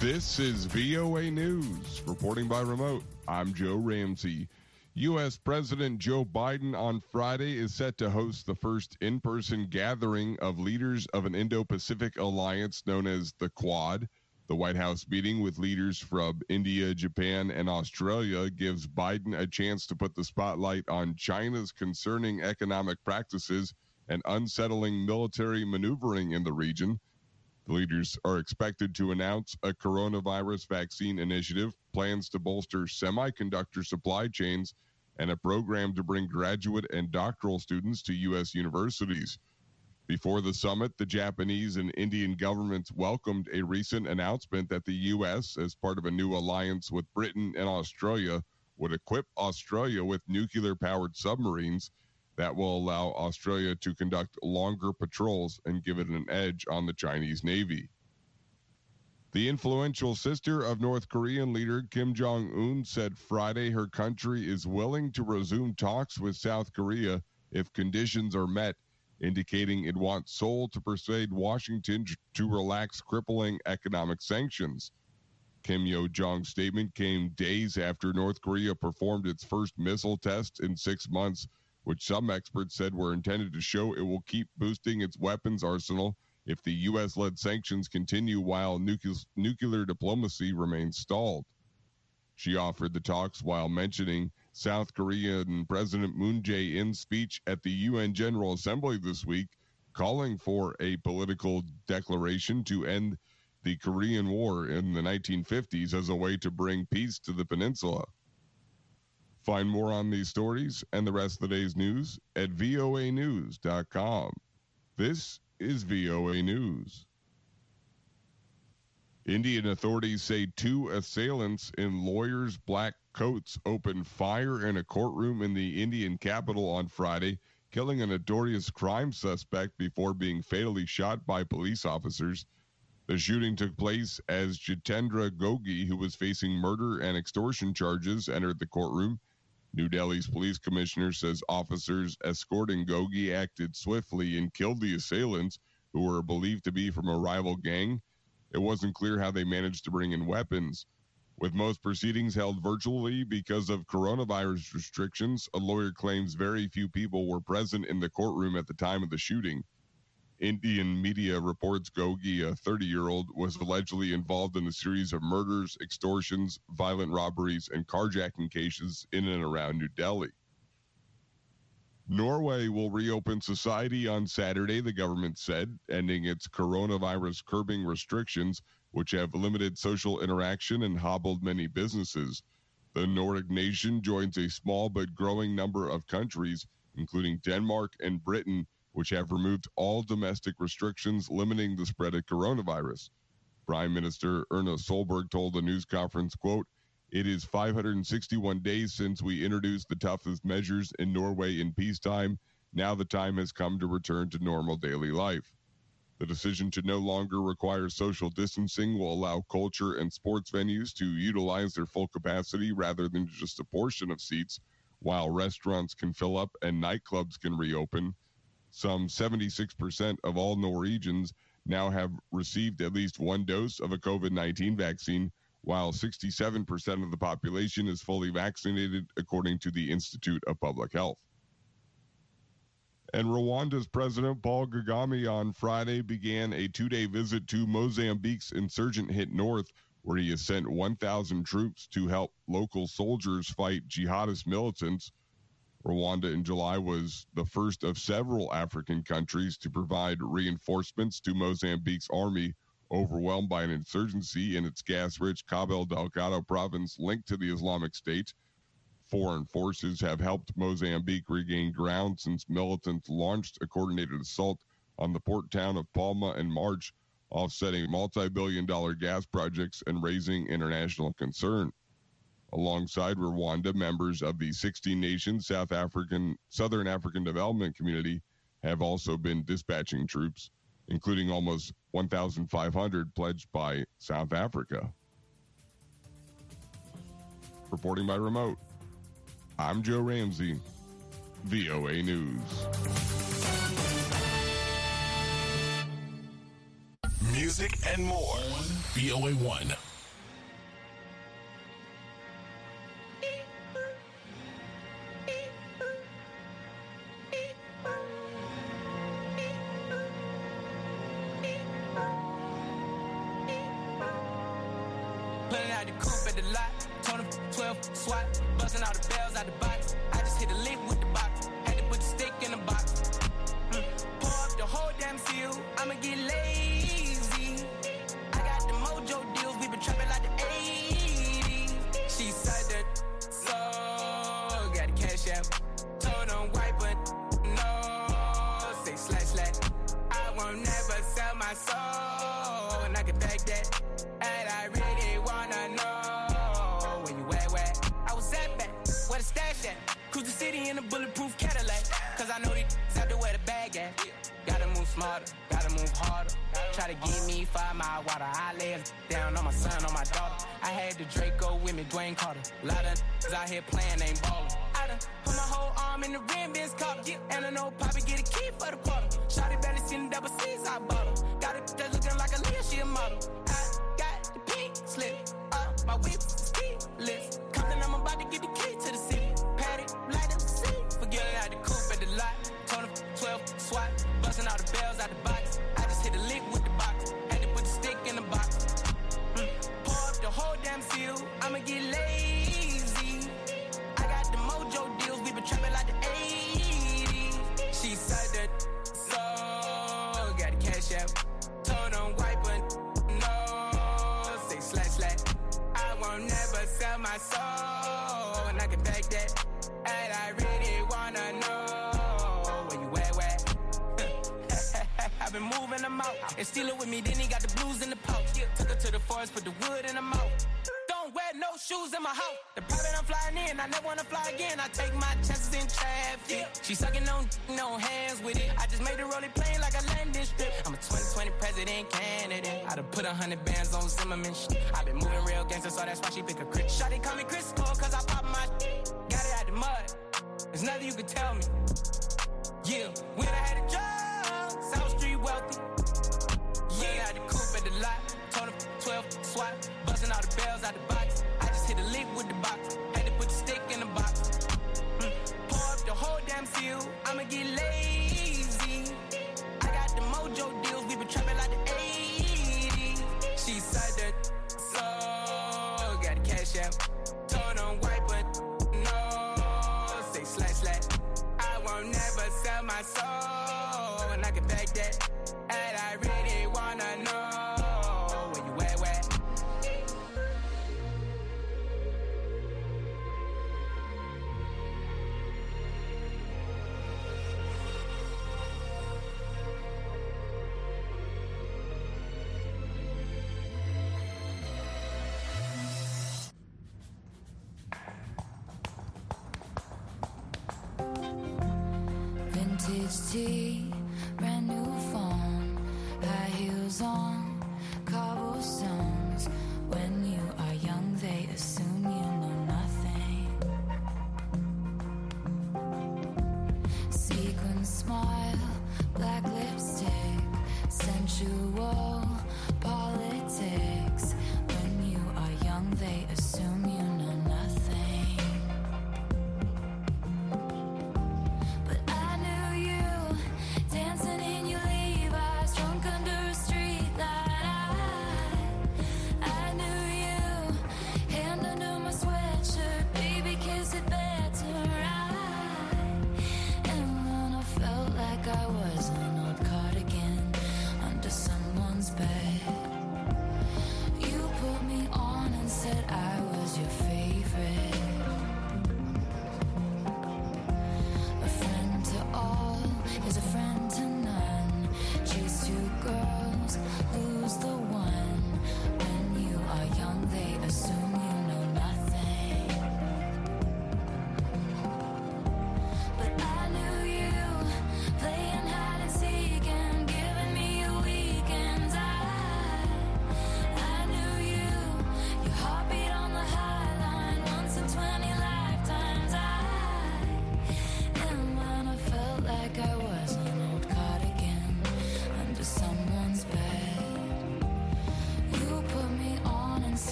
This is VOA News, reporting by remote. I'm Joe Ramsey. U.S. President Joe Biden on Friday is set to host the first in person gathering of leaders of an Indo Pacific alliance known as the Quad. The White House meeting with leaders from India, Japan, and Australia gives Biden a chance to put the spotlight on China's concerning economic practices and unsettling military maneuvering in the region. Leaders are expected to announce a coronavirus vaccine initiative, plans to bolster semiconductor supply chains, and a program to bring graduate and doctoral students to U.S. universities. Before the summit, the Japanese and Indian governments welcomed a recent announcement that the U.S., as part of a new alliance with Britain and Australia, would equip Australia with nuclear powered submarines that will allow Australia to conduct longer patrols and give it an edge on the Chinese Navy. The influential sister of North Korean leader Kim Jong un said Friday her country is willing to resume talks with South Korea if conditions are met, indicating it wants Seoul to persuade Washington to relax crippling economic sanctions. Kim Yo Jong's statement came days after North Korea performed its first missile test in six months which some experts said were intended to show it will keep boosting its weapons arsenal if the U.S. led sanctions continue while nuclear, nuclear diplomacy remains stalled. She offered the talks while mentioning South Korean President Moon Jae in's speech at the UN General Assembly this week, calling for a political declaration to end the Korean War in the 1950s as a way to bring peace to the peninsula. Find more on these stories and the rest of the day's news at voanews.com. This is VOA News. Indian authorities say two assailants in lawyers' black coats opened fire in a courtroom in the Indian capital on Friday, killing a notorious crime suspect before being fatally shot by police officers. The shooting took place as Jitendra Gogi, who was facing murder and extortion charges, entered the courtroom. New Delhi's police commissioner says officers escorting Gogi acted swiftly and killed the assailants, who were believed to be from a rival gang. It wasn't clear how they managed to bring in weapons. With most proceedings held virtually because of coronavirus restrictions, a lawyer claims very few people were present in the courtroom at the time of the shooting. Indian media reports Gogi, a 30 year old, was allegedly involved in a series of murders, extortions, violent robberies, and carjacking cases in and around New Delhi. Norway will reopen society on Saturday, the government said, ending its coronavirus curbing restrictions, which have limited social interaction and hobbled many businesses. The Nordic nation joins a small but growing number of countries, including Denmark and Britain which have removed all domestic restrictions limiting the spread of coronavirus. Prime Minister Erna Solberg told the news conference, quote, it is 561 days since we introduced the toughest measures in Norway in peacetime. Now the time has come to return to normal daily life. The decision to no longer require social distancing will allow culture and sports venues to utilize their full capacity rather than just a portion of seats, while restaurants can fill up and nightclubs can reopen. Some 76% of all Norwegians now have received at least one dose of a COVID 19 vaccine, while 67% of the population is fully vaccinated, according to the Institute of Public Health. And Rwanda's President Paul Kagame on Friday began a two day visit to Mozambique's insurgent hit north, where he has sent 1,000 troops to help local soldiers fight jihadist militants Rwanda in July was the first of several African countries to provide reinforcements to Mozambique's army, overwhelmed by an insurgency in its gas rich Cabo Delgado province linked to the Islamic State. Foreign forces have helped Mozambique regain ground since militants launched a coordinated assault on the port town of Palma in March, offsetting multi billion dollar gas projects and raising international concern. Alongside Rwanda, members of the 16 Nations South African Southern African Development Community have also been dispatching troops, including almost 1,500 pledged by South Africa. Reporting by remote, I'm Joe Ramsey, VOA News. Music and more. VOA 1. My soul. And I can back that. And I really wanna know where you at, where I was at back, where the stash at. Cruise the city in a bulletproof Cadillac. Cause I know these out there where the bag at. Gotta move smarter, gotta move harder. Try to give me five mile water. I lay down on my son, on my daughter. I had the Draco with me, Dwayne Carter. lot of out here playing, ain't ballin'. Done put my whole arm in the rim, Ben's caught And I know Poppy get a key for the quarter. Shotty barely seen the double C's, I bought her. Got it that's looking like a Leah, she a model. I got the pink slip, uh, my whip ski lift. Compton, I'm about to get the key to the city. Patty, light up the seat. Forget it out the coupe at the lot. Told him 12 swat, busting all the bells out the box. I just hit a lick with the box. Had to put the stick in the box. Mm. Pour up the whole damn seal. I'ma get lazy. Mojo deals. We been trapping like the 80s. She said that so got the cash out. Told him wipe it. No, say slash slash. I won't never sell my soul. And I can back that. And I really wanna know where you at, where? I've been moving them out and steal it with me. Then he got the blues in the pouch. Took her to the forest, put the wood in the mouth. Don't wear no shoes in my house. The private I'm flying in, I never wanna fly again. I take my chances in traffic. She sucking on no hands with it. I just made the rolling plane like a landing strip. I'm a 2020 president candidate. I done put a hundred bands on Zimmerman. Shit. I been moving real gangster, so that's why she pick a crit. Shotty call me Chris Cole, cause I pop my shit. Got it out the mud. There's nothing you can tell me. Yeah, when I had a job, South Street wealthy. Yeah, I had the coupe at the lot. Told him 12 swat, busting all the bells out the box. Lick with the box. Had to put the stick in the box. Mm. Pour up the whole damn seal. I'ma get lazy. Vintage tea, brand new phone, high heels on, cobblestones. When you are young, they assume you know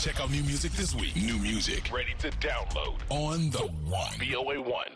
Check out new music this week. New music ready to download on the one. VOA one.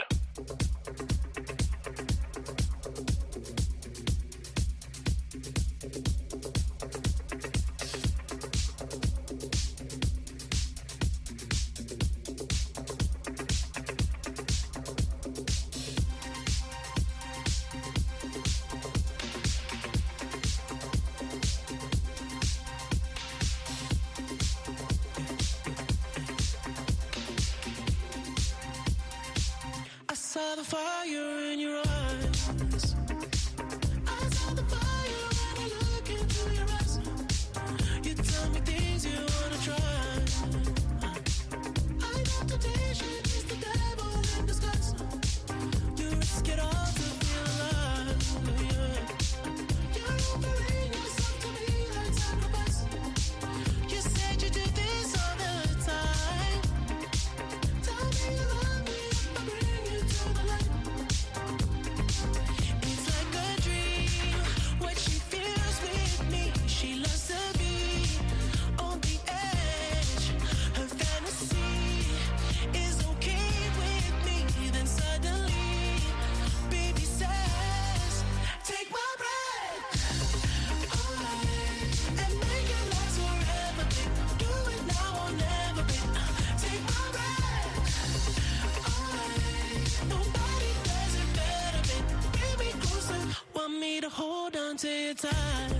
time, your time.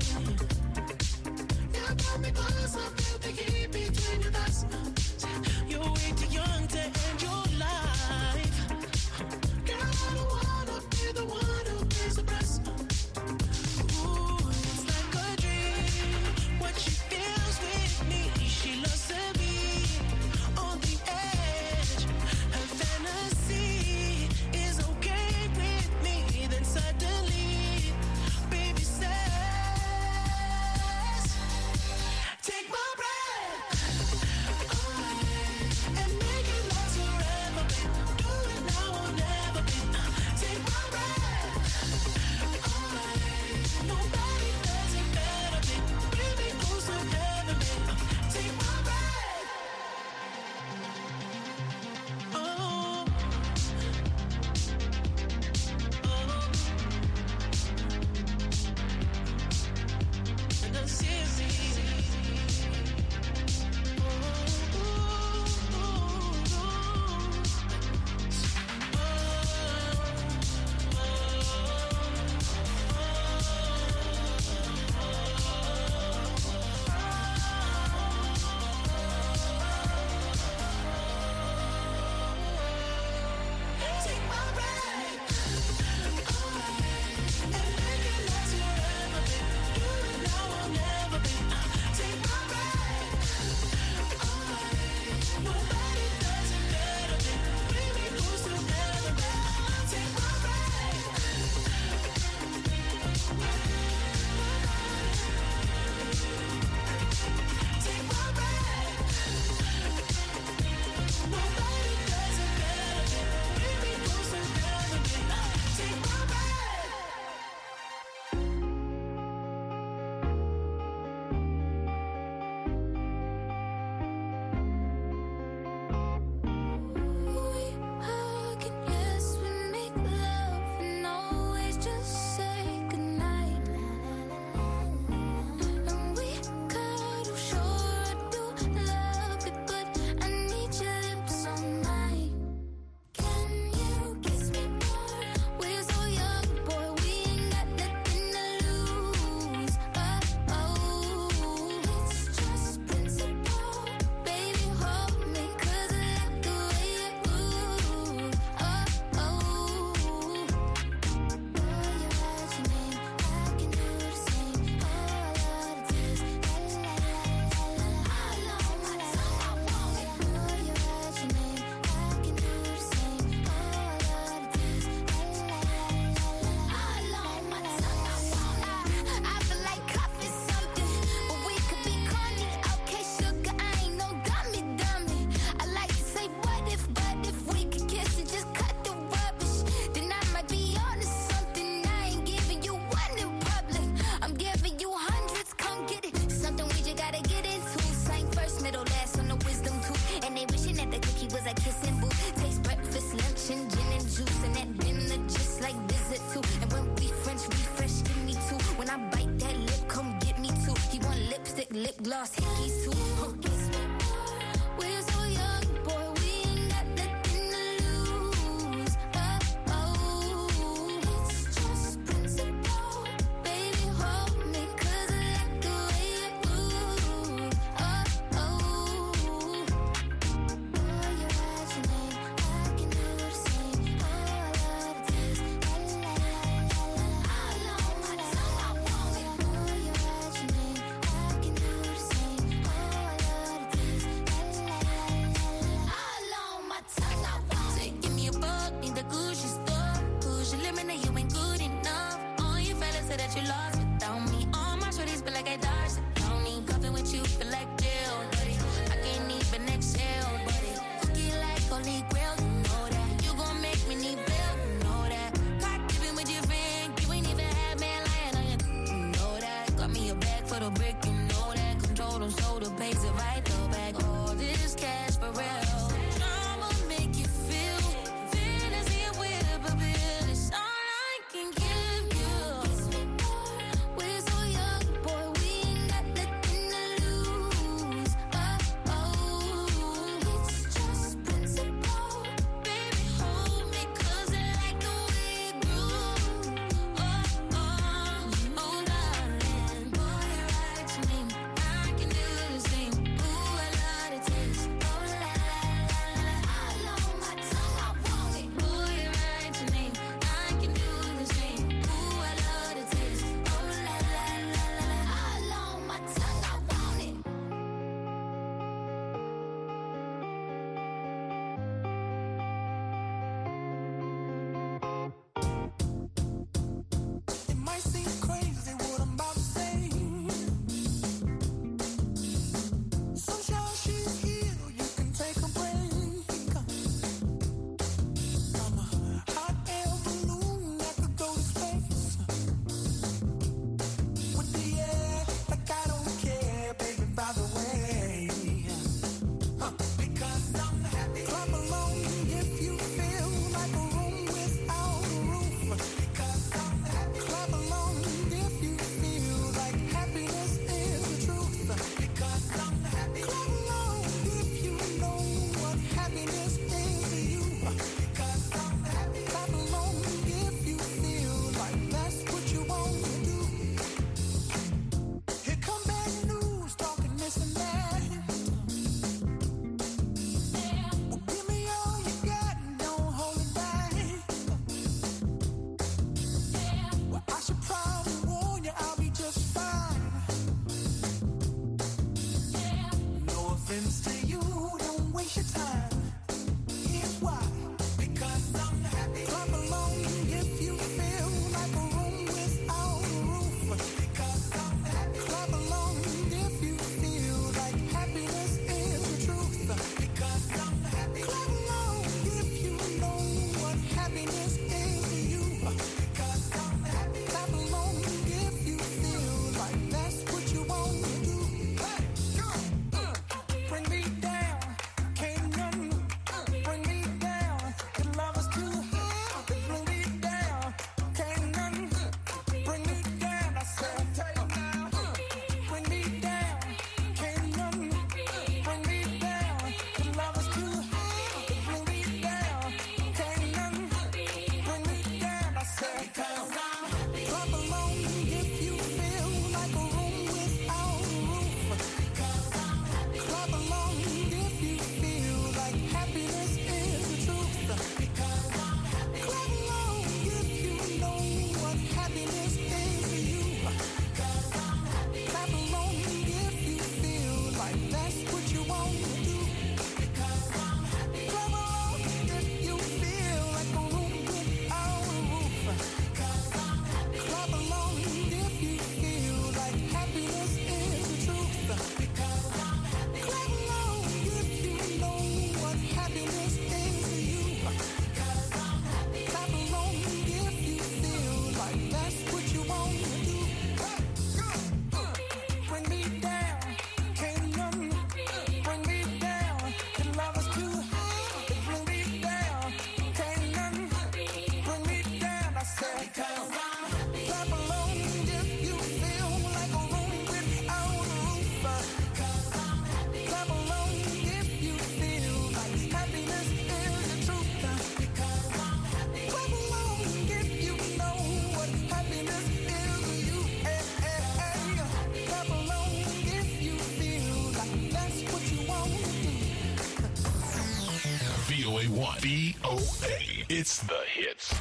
VOA. It's the hits.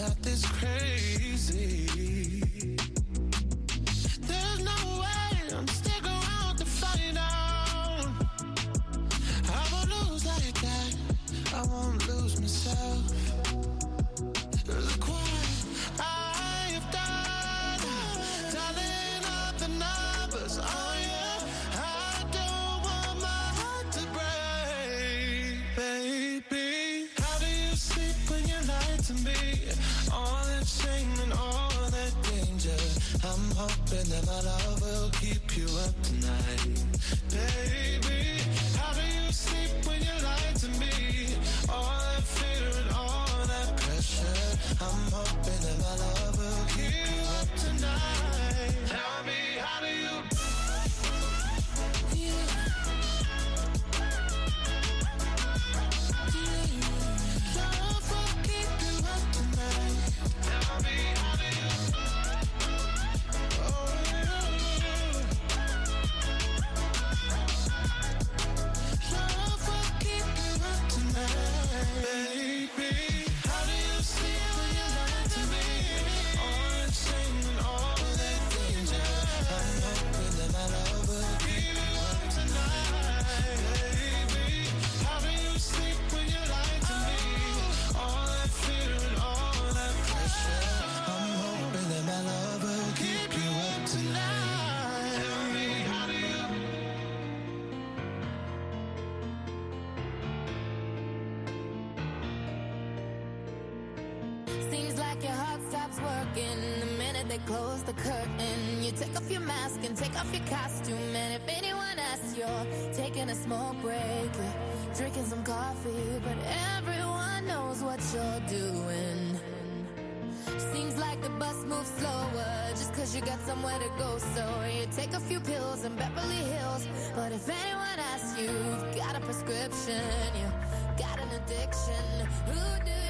Not this crazy. Seems like your heart stops working the minute they close the curtain. You take off your mask and take off your costume. And if anyone asks, you're taking a smoke break. Drinking some coffee, but everyone knows what you're doing. Seems like the bus moves slower just cause you got somewhere to go. So you take a few pills in Beverly Hills. But if anyone asks you, you've got a prescription, you got an addiction. Who do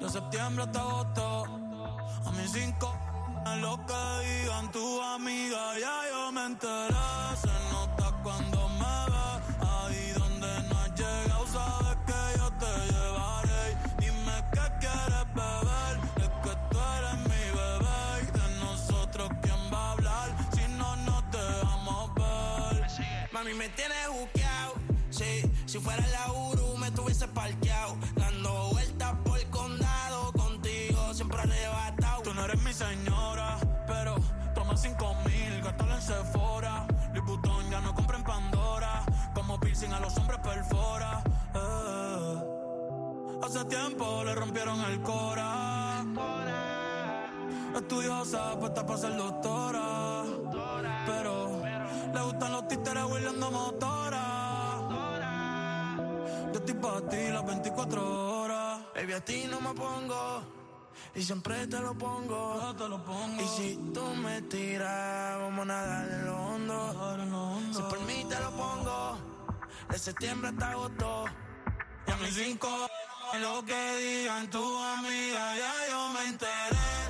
De septiembre hasta agosto A mis cinco Lo que digan tu amiga, ya yo me enteré. Se nota cuando me ve. Ahí donde no has llegado, sabes que yo te llevaré. Dime qué quieres beber. Es que tú eres mi bebé. Y de nosotros, ¿quién va a hablar? Si no nos dejamos ver. Mami, me tienes buqueado. Si fuera la Uru, me tuviese parqueado. Dando vueltas por el condado. Contigo siempre arrebatado. Tú no eres mi señora, pero toma cinco mil, gástalo en Sephora. Liputón ya no compra en Pandora, como piercing a los hombres perfora. Eh. Hace tiempo le rompieron el cora. Estudiosa, puesta para ser doctora. Pero le gustan los títeres huirleando motora estoy para ti las 24 horas. Baby, a ti no me pongo. Y siempre te lo pongo. Te lo pongo. Y si tú me tiras, vamos a nadar en lo hondo. En lo hondo. Si por mí te lo pongo. De septiembre hasta agosto. Y a mis cinco. En lo que digan tu amiga, ya yo me enteré.